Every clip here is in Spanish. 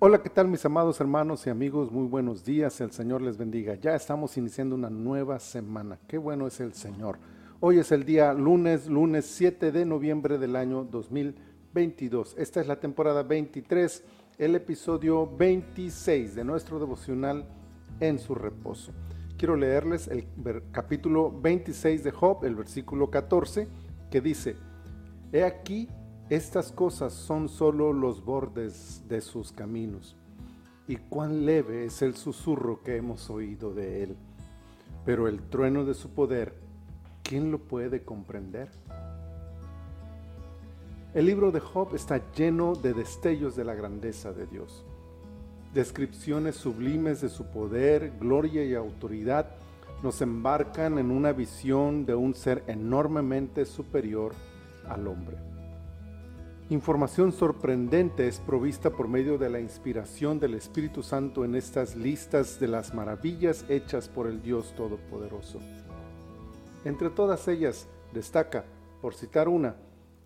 Hola, ¿qué tal mis amados hermanos y amigos? Muy buenos días, el Señor les bendiga. Ya estamos iniciando una nueva semana. Qué bueno es el Señor. Hoy es el día lunes, lunes 7 de noviembre del año 2022. Esta es la temporada 23, el episodio 26 de nuestro devocional en su reposo. Quiero leerles el capítulo 26 de Job, el versículo 14, que dice, He aquí estas cosas son solo los bordes de sus caminos, y cuán leve es el susurro que hemos oído de él. Pero el trueno de su poder, ¿quién lo puede comprender? El libro de Job está lleno de destellos de la grandeza de Dios, descripciones sublimes de su poder, gloria y autoridad nos embarcan en una visión de un ser enormemente superior al hombre. Información sorprendente es provista por medio de la inspiración del Espíritu Santo en estas listas de las maravillas hechas por el Dios Todopoderoso. Entre todas ellas destaca, por citar una,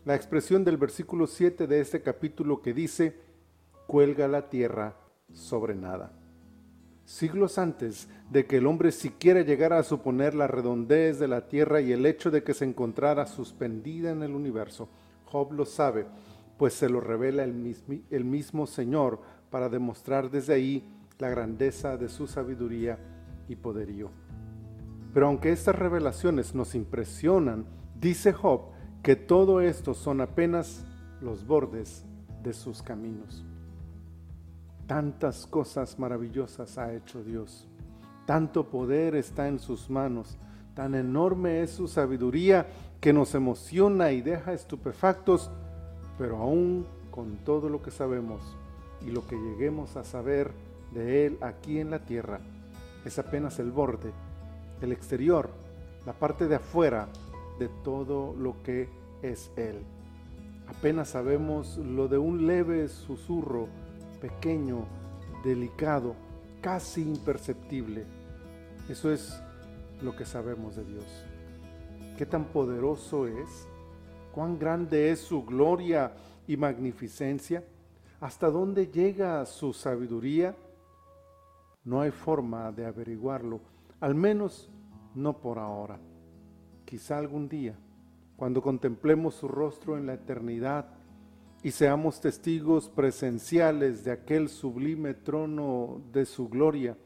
la expresión del versículo 7 de este capítulo que dice, cuelga la tierra sobre nada. Siglos antes de que el hombre siquiera llegara a suponer la redondez de la tierra y el hecho de que se encontrara suspendida en el universo, Job lo sabe pues se lo revela el mismo, el mismo Señor para demostrar desde ahí la grandeza de su sabiduría y poderío. Pero aunque estas revelaciones nos impresionan, dice Job que todo esto son apenas los bordes de sus caminos. Tantas cosas maravillosas ha hecho Dios, tanto poder está en sus manos, tan enorme es su sabiduría que nos emociona y deja estupefactos pero aún con todo lo que sabemos y lo que lleguemos a saber de Él aquí en la tierra, es apenas el borde, el exterior, la parte de afuera de todo lo que es Él. Apenas sabemos lo de un leve susurro, pequeño, delicado, casi imperceptible. Eso es lo que sabemos de Dios. ¿Qué tan poderoso es? Cuán grande es su gloria y magnificencia, hasta dónde llega su sabiduría, no hay forma de averiguarlo, al menos no por ahora. Quizá algún día, cuando contemplemos su rostro en la eternidad y seamos testigos presenciales de aquel sublime trono de su gloria,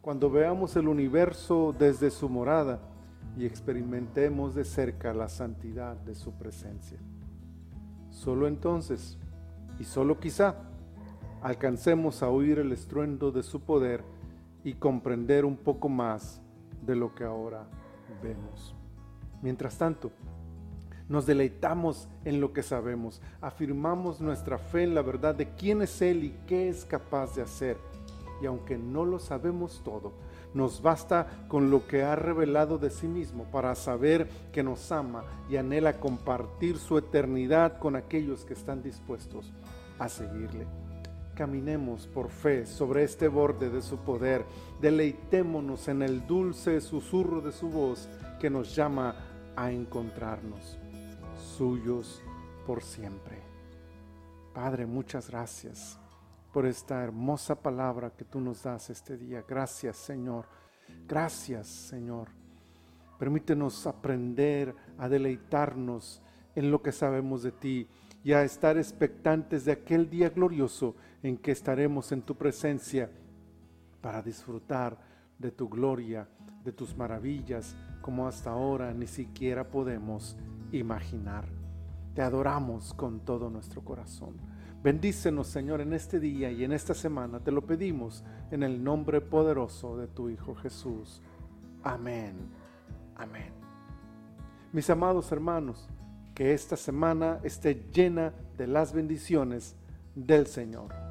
cuando veamos el universo desde su morada, y experimentemos de cerca la santidad de su presencia. Solo entonces, y solo quizá, alcancemos a oír el estruendo de su poder y comprender un poco más de lo que ahora vemos. Mientras tanto, nos deleitamos en lo que sabemos, afirmamos nuestra fe en la verdad de quién es Él y qué es capaz de hacer. Y aunque no lo sabemos todo, nos basta con lo que ha revelado de sí mismo para saber que nos ama y anhela compartir su eternidad con aquellos que están dispuestos a seguirle. Caminemos por fe sobre este borde de su poder, deleitémonos en el dulce susurro de su voz que nos llama a encontrarnos, suyos por siempre. Padre, muchas gracias por esta hermosa palabra que tú nos das este día. Gracias, Señor. Gracias, Señor. Permítenos aprender a deleitarnos en lo que sabemos de ti y a estar expectantes de aquel día glorioso en que estaremos en tu presencia para disfrutar de tu gloria, de tus maravillas, como hasta ahora ni siquiera podemos imaginar. Te adoramos con todo nuestro corazón. Bendícenos, Señor, en este día y en esta semana. Te lo pedimos en el nombre poderoso de tu Hijo Jesús. Amén. Amén. Mis amados hermanos, que esta semana esté llena de las bendiciones del Señor.